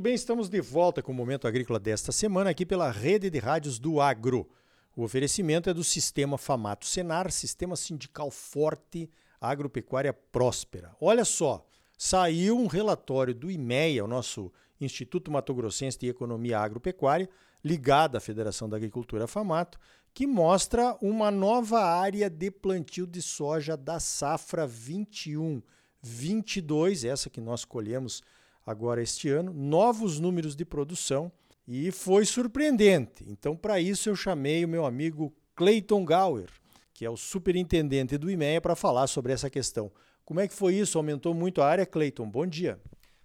Muito bem, estamos de volta com o Momento Agrícola desta semana aqui pela Rede de Rádios do Agro. O oferecimento é do Sistema Famato Senar, Sistema Sindical Forte, Agropecuária Próspera. Olha só, saiu um relatório do IMEA, o nosso Instituto Mato Grossense de Economia Agropecuária, ligado à Federação da Agricultura Famato, que mostra uma nova área de plantio de soja da safra 21 22, essa que nós colhemos agora este ano, novos números de produção e foi surpreendente. Então, para isso, eu chamei o meu amigo Clayton Gower, que é o superintendente do IMEA, para falar sobre essa questão. Como é que foi isso? Aumentou muito a área, Clayton? Bom dia.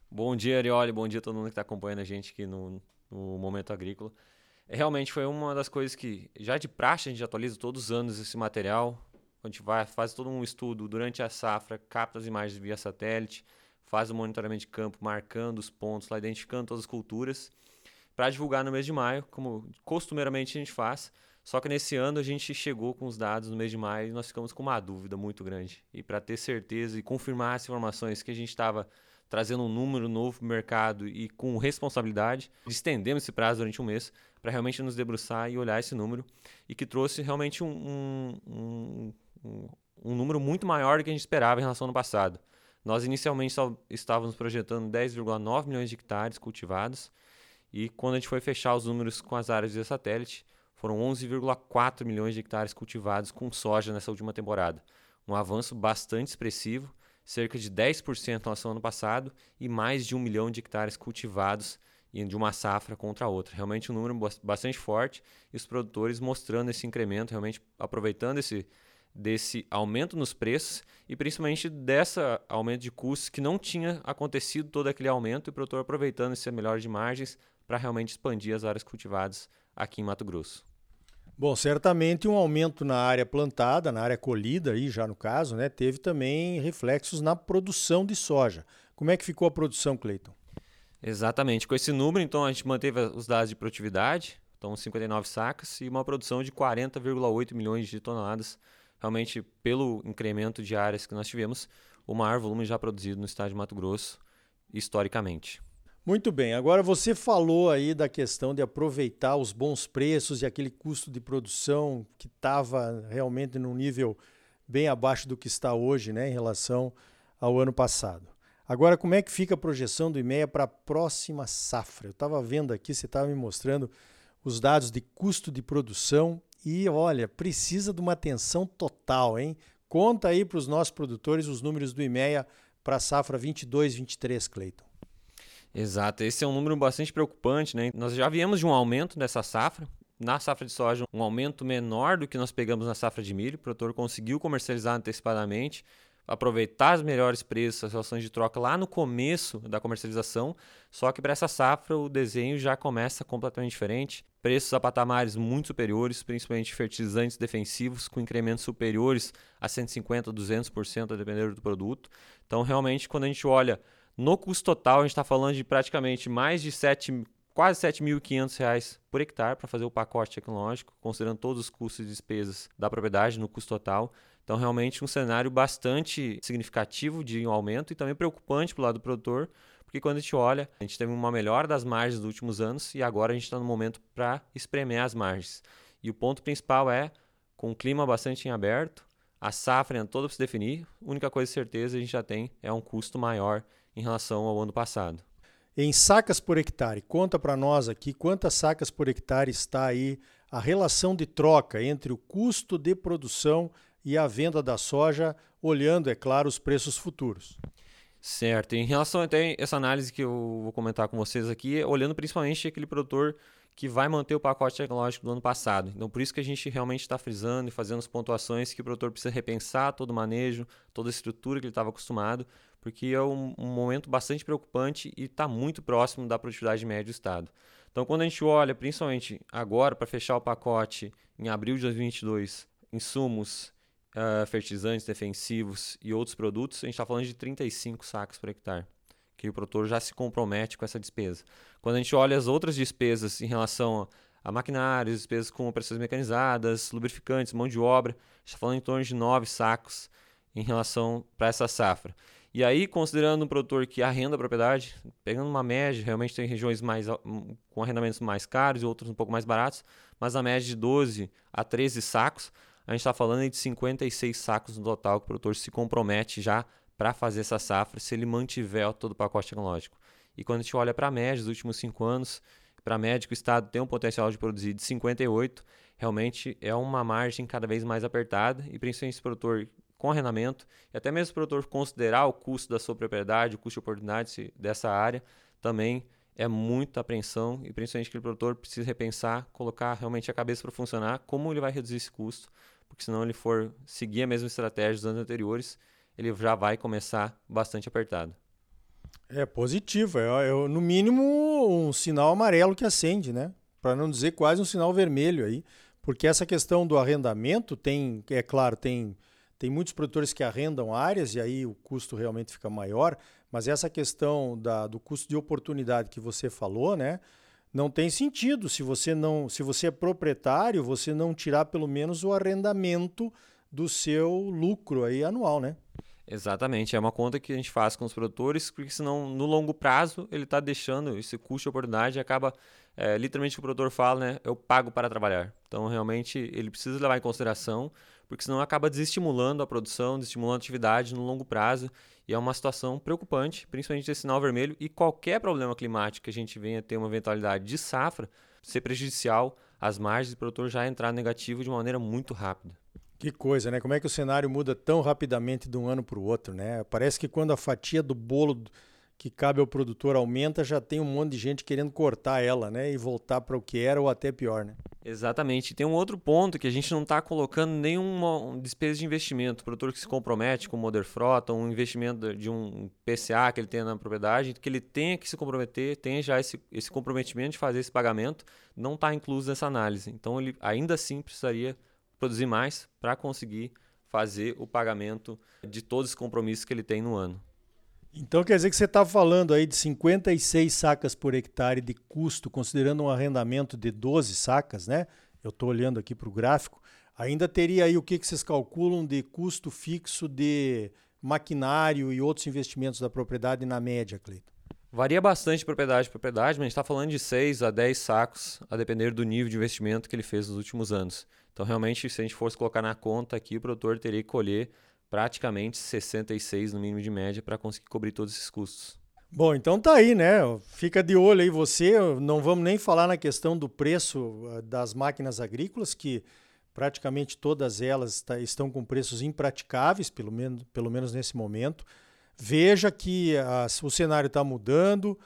Bom dia, Arioli. Bom dia a todo mundo que está acompanhando a gente aqui no, no Momento Agrícola. É, realmente foi uma das coisas que, já de praxe, a gente atualiza todos os anos esse material. A gente vai, faz todo um estudo durante a safra, capta as imagens via satélite, faz o monitoramento de campo, marcando os pontos, lá identificando todas as culturas, para divulgar no mês de maio, como costumeiramente a gente faz. Só que nesse ano a gente chegou com os dados no mês de maio e nós ficamos com uma dúvida muito grande. E para ter certeza e confirmar as informações que a gente estava trazendo um número novo para o mercado e com responsabilidade, estendemos esse prazo durante um mês para realmente nos debruçar e olhar esse número e que trouxe realmente um, um, um, um número muito maior do que a gente esperava em relação ao ano passado. Nós inicialmente só estávamos projetando 10,9 milhões de hectares cultivados e quando a gente foi fechar os números com as áreas de satélite, foram 11,4 milhões de hectares cultivados com soja nessa última temporada. Um avanço bastante expressivo, cerca de 10% em relação ao ano passado e mais de um milhão de hectares cultivados de uma safra contra a outra. Realmente um número bastante forte e os produtores mostrando esse incremento, realmente aproveitando esse desse aumento nos preços e principalmente dessa aumento de custos que não tinha acontecido todo aquele aumento e o produtor aproveitando esse melhor de margens para realmente expandir as áreas cultivadas aqui em Mato Grosso. Bom, certamente um aumento na área plantada, na área colhida aí já no caso, né, teve também reflexos na produção de soja. Como é que ficou a produção, Cleiton? Exatamente. Com esse número, então, a gente manteve os dados de produtividade, então 59 sacas e uma produção de 40,8 milhões de toneladas realmente, pelo incremento de áreas que nós tivemos, o maior volume já produzido no estado de Mato Grosso, historicamente. Muito bem, agora você falou aí da questão de aproveitar os bons preços e aquele custo de produção que estava realmente num nível bem abaixo do que está hoje, né, em relação ao ano passado. Agora, como é que fica a projeção do IMEA para a próxima safra? Eu estava vendo aqui, você estava me mostrando os dados de custo de produção e olha, precisa de uma atenção total, hein? Conta aí para os nossos produtores os números do IMEA para a safra 22-23, Cleiton. Exato, esse é um número bastante preocupante, né? Nós já viemos de um aumento dessa safra. Na safra de soja, um aumento menor do que nós pegamos na safra de milho. O produtor conseguiu comercializar antecipadamente, aproveitar os melhores preços, as relações de troca lá no começo da comercialização. Só que para essa safra o desenho já começa completamente diferente. Preços a patamares muito superiores, principalmente fertilizantes defensivos, com incrementos superiores a 150%, 200%, a depender do produto. Então, realmente, quando a gente olha no custo total, a gente está falando de praticamente mais de 7, quase R$ 7.500 por hectare para fazer o pacote tecnológico, considerando todos os custos e despesas da propriedade no custo total. Então, realmente, um cenário bastante significativo de um aumento e também preocupante para o lado do produtor, porque quando a gente olha, a gente teve uma melhora das margens nos últimos anos e agora a gente está no momento para espremer as margens. E o ponto principal é, com o clima bastante em aberto, a safra ainda toda para se definir, a única coisa certeza a gente já tem é um custo maior em relação ao ano passado. Em sacas por hectare, conta para nós aqui quantas sacas por hectare está aí a relação de troca entre o custo de produção e a venda da soja, olhando, é claro, os preços futuros. Certo. Em relação até essa análise que eu vou comentar com vocês aqui, olhando principalmente aquele produtor que vai manter o pacote tecnológico do ano passado. Então, por isso que a gente realmente está frisando e fazendo as pontuações que o produtor precisa repensar todo o manejo, toda a estrutura que ele estava acostumado, porque é um, um, momento bastante preocupante e está muito próximo da produtividade média do Estado. Então, quando a gente olha, principalmente agora, para fechar o pacote em abril de 2022, insumos uh, fertilizantes defensivos e outros produtos, a gente está falando de 35 sacos por hectare, que o produtor já se compromete com essa despesa. Quando a gente olha as outras despesas em relação a, maquinários, despesas com operações mecanizadas, lubrificantes, mão de obra, está falando em torno de 9 sacos em relação para essa safra. E aí, considerando um produtor que arrenda a propriedade, pegando uma média, realmente tem regiões mais com arrendamentos mais caros e outros um pouco mais baratos, mas a média de 12 a 13 sacos, a gente está falando de 56 sacos no total que o produtor se compromete já para fazer essa safra se ele mantiver todo o pacote tecnológico. E quando a gente olha para a média dos últimos cinco anos, para a média que o Estado tem um potencial de produzir de 58, realmente é uma margem cada vez mais apertada e principalmente esse produtor com arrendamento, e até mesmo o produtor considerar o custo da sua propriedade, o custo de oportunidade dessa área, também é muita apreensão e principalmente que o produtor precisa repensar, colocar realmente a cabeça para funcionar, como ele vai reduzir esse custo, porque senão ele for seguir a mesma estratégia dos anos anteriores, ele já vai começar bastante apertado. É positivo, é, é no mínimo um sinal amarelo que acende, né? Para não dizer quase um sinal vermelho aí, porque essa questão do arrendamento tem, é claro, tem tem muitos produtores que arrendam áreas e aí o custo realmente fica maior, mas essa questão da, do custo de oportunidade que você falou, né? Não tem sentido se você não, se você é proprietário, você não tirar pelo menos o arrendamento do seu lucro aí anual, né? Exatamente, é uma conta que a gente faz com os produtores, porque senão no longo prazo ele está deixando esse custo de oportunidade e acaba, é, literalmente o produtor fala, né? Eu pago para trabalhar. Então realmente ele precisa levar em consideração porque senão acaba desestimulando a produção, desestimulando a atividade no longo prazo, e é uma situação preocupante, principalmente esse sinal vermelho, e qualquer problema climático que a gente venha ter uma eventualidade de safra, ser prejudicial às margens do produtor já entrar negativo de maneira muito rápida. Que coisa, né? Como é que o cenário muda tão rapidamente de um ano para o outro, né? Parece que quando a fatia do bolo que cabe ao produtor aumenta, já tem um monte de gente querendo cortar ela, né? E voltar para o que era ou até pior, né? Exatamente. Tem um outro ponto que a gente não está colocando nenhuma despesa de investimento. O produtor que se compromete com o Moder Frota, um investimento de um PCA que ele tenha na propriedade, que ele tenha que se comprometer, tenha já esse, esse comprometimento de fazer esse pagamento, não está incluso nessa análise. Então ele ainda assim precisaria produzir mais para conseguir fazer o pagamento de todos os compromissos que ele tem no ano. Então quer dizer que você está falando aí de 56 sacas por hectare de custo, considerando um arrendamento de 12 sacas, né? Eu estou olhando aqui para o gráfico. Ainda teria aí o que, que vocês calculam de custo fixo de maquinário e outros investimentos da propriedade na média, Cleiton? Varia bastante de propriedade para propriedade, mas a gente está falando de 6 a 10 sacos, a depender do nível de investimento que ele fez nos últimos anos. Então, realmente, se a gente fosse colocar na conta aqui, o produtor teria que colher praticamente 66 no mínimo de média para conseguir cobrir todos esses custos. Bom, então tá aí, né? Fica de olho aí você. Não vamos nem falar na questão do preço eh, das máquinas agrícolas, que praticamente todas elas estão com preços impraticáveis, pelo menos, pelo menos nesse momento. Veja que a, o cenário está mudando.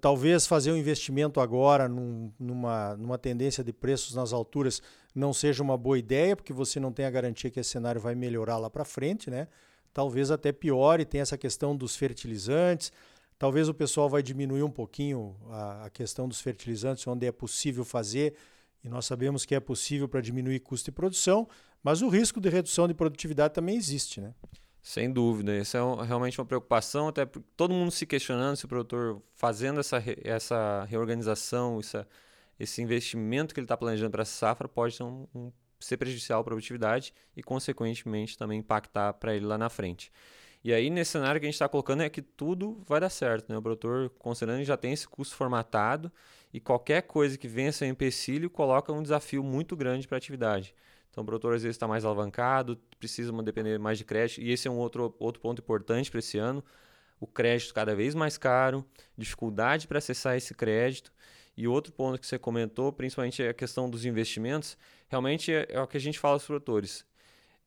Talvez fazer um investimento agora num, numa, numa tendência de preços nas alturas não seja uma boa ideia, porque você não tem a garantia que esse cenário vai melhorar lá para frente, né? Talvez até piore, tem essa questão dos fertilizantes. Talvez o pessoal vai diminuir um pouquinho a, a questão dos fertilizantes, onde é possível fazer, e nós sabemos que é possível para diminuir custo de produção, mas o risco de redução de produtividade também existe, né? Sem dúvida, isso é realmente uma preocupação, até todo mundo se questionando se o produtor fazendo essa, essa reorganização, essa, esse investimento que ele está planejando para essa safra pode ser, um, um, ser prejudicial à produtividade e, consequentemente, também impactar para ele lá na frente. E aí, nesse cenário que a gente está colocando, é que tudo vai dar certo. Né? O produtor, considerando que já tem esse custo formatado e qualquer coisa que ser um empecilho, coloca um desafio muito grande para a atividade. Então, o produtor às vezes está mais alavancado, precisa depender mais de crédito, e esse é um outro, outro ponto importante para esse ano. O crédito cada vez mais caro, dificuldade para acessar esse crédito. E outro ponto que você comentou, principalmente é a questão dos investimentos, realmente é, é o que a gente fala aos produtores.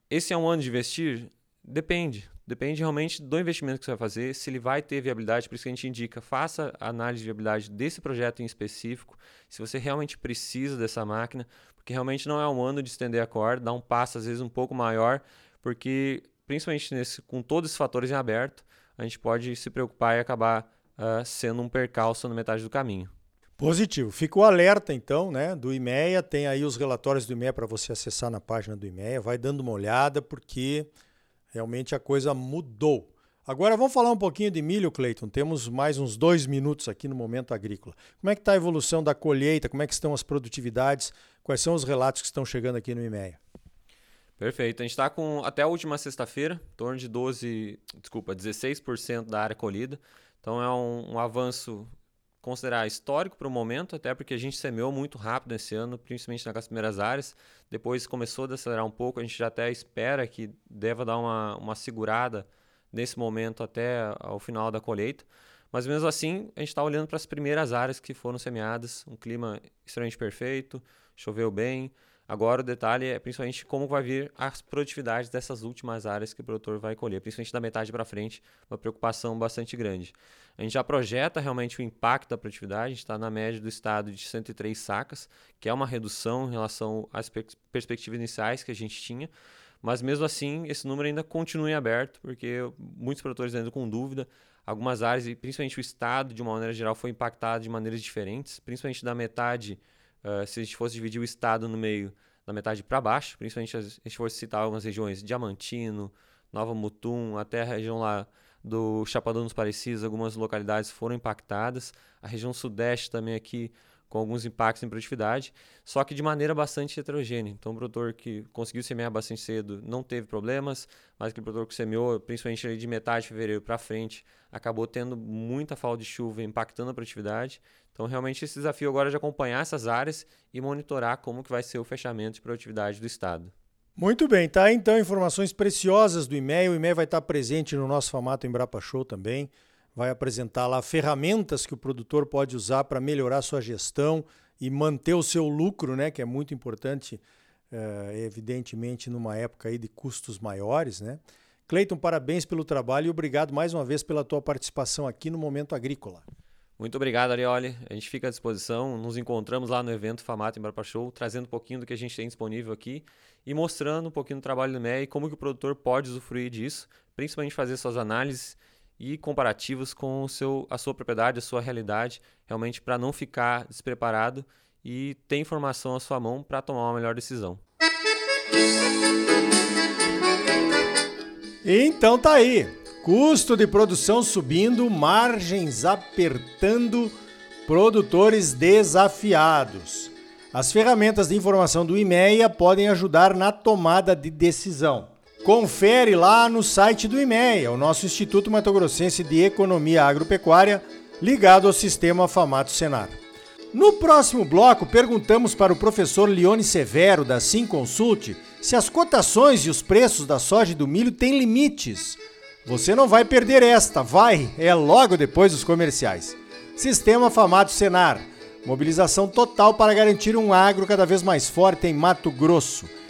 Esse é um ano de investir? Depende. Depende realmente do investimento que você vai fazer, se ele vai ter viabilidade, por isso que a gente indica, faça a análise de viabilidade desse projeto em específico, se você realmente precisa dessa máquina, porque realmente não é um ano de estender a corda, dar um passo às vezes um pouco maior, porque principalmente nesse, com todos esses fatores em aberto, a gente pode se preocupar e acabar uh, sendo um percalço na metade do caminho. Positivo. Fica o alerta, então, né, do IMEA. Tem aí os relatórios do IMEA para você acessar na página do IMEA. Vai dando uma olhada, porque realmente a coisa mudou. Agora vamos falar um pouquinho de milho, Cleiton. Temos mais uns dois minutos aqui no Momento Agrícola. Como é que está a evolução da colheita? Como é que estão as produtividades? Quais são os relatos que estão chegando aqui no IMEA? Perfeito. A gente está com até a última sexta-feira, em torno de 12, desculpa, 16% da área colhida. Então é um, um avanço considerar histórico para o momento, até porque a gente semeou muito rápido esse ano, principalmente nas primeiras áreas. Depois começou a acelerar um pouco, a gente já até espera que deva dar uma, uma segurada nesse momento até o final da colheita. Mas mesmo assim, a gente está olhando para as primeiras áreas que foram semeadas, um clima extremamente perfeito, choveu bem. Agora o detalhe é principalmente como vai vir as produtividades dessas últimas áreas que o produtor vai colher, principalmente da metade para frente, uma preocupação bastante grande. A gente já projeta realmente o impacto da produtividade, a gente está na média do estado de 103 sacas, que é uma redução em relação às perspectivas iniciais que a gente tinha, mas mesmo assim esse número ainda continua em aberto, porque muitos produtores ainda com dúvida, algumas áreas, e principalmente o estado de uma maneira geral, foi impactado de maneiras diferentes, principalmente da metade, uh, se a gente fosse dividir o estado no meio, da metade para baixo, principalmente se a gente fosse citar algumas regiões, Diamantino, Nova Mutum, até a região lá do Chapadão dos Parecidos, algumas localidades foram impactadas. A região sudeste também aqui com alguns impactos em produtividade, só que de maneira bastante heterogênea. Então, o produtor que conseguiu semear bastante cedo não teve problemas, mas aquele produtor que semeou, principalmente de metade de fevereiro para frente, acabou tendo muita falta de chuva, impactando a produtividade. Então, realmente, esse desafio agora é de acompanhar essas áreas e monitorar como que vai ser o fechamento de produtividade do Estado. Muito bem, tá? Então, informações preciosas do e-mail. O e-mail vai estar presente no nosso formato Embrapa Show também. Vai apresentar lá ferramentas que o produtor pode usar para melhorar sua gestão e manter o seu lucro, né? Que é muito importante, é, evidentemente, numa época aí de custos maiores, né? Cleiton, parabéns pelo trabalho e obrigado mais uma vez pela tua participação aqui no Momento Agrícola. Muito obrigado, Arioli. A gente fica à disposição. Nos encontramos lá no evento Famato Embrapa Show, trazendo um pouquinho do que a gente tem disponível aqui e mostrando um pouquinho do trabalho do MEI e como que o produtor pode usufruir disso, principalmente fazer suas análises e comparativos com o seu, a sua propriedade, a sua realidade, realmente para não ficar despreparado e ter informação à sua mão para tomar uma melhor decisão. Então tá aí. Custo de produção subindo, margens apertando, produtores desafiados. As ferramentas de informação do IMEA podem ajudar na tomada de decisão. Confere lá no site do IMEA, o nosso Instituto Mato Grossense de Economia Agropecuária, ligado ao sistema Famato Senar. No próximo bloco, perguntamos para o professor Leone Severo, da Sim Consult, se as cotações e os preços da soja e do milho têm limites você não vai perder esta, vai! É logo depois dos comerciais. Sistema Famato Senar. Mobilização total para garantir um agro cada vez mais forte em Mato Grosso.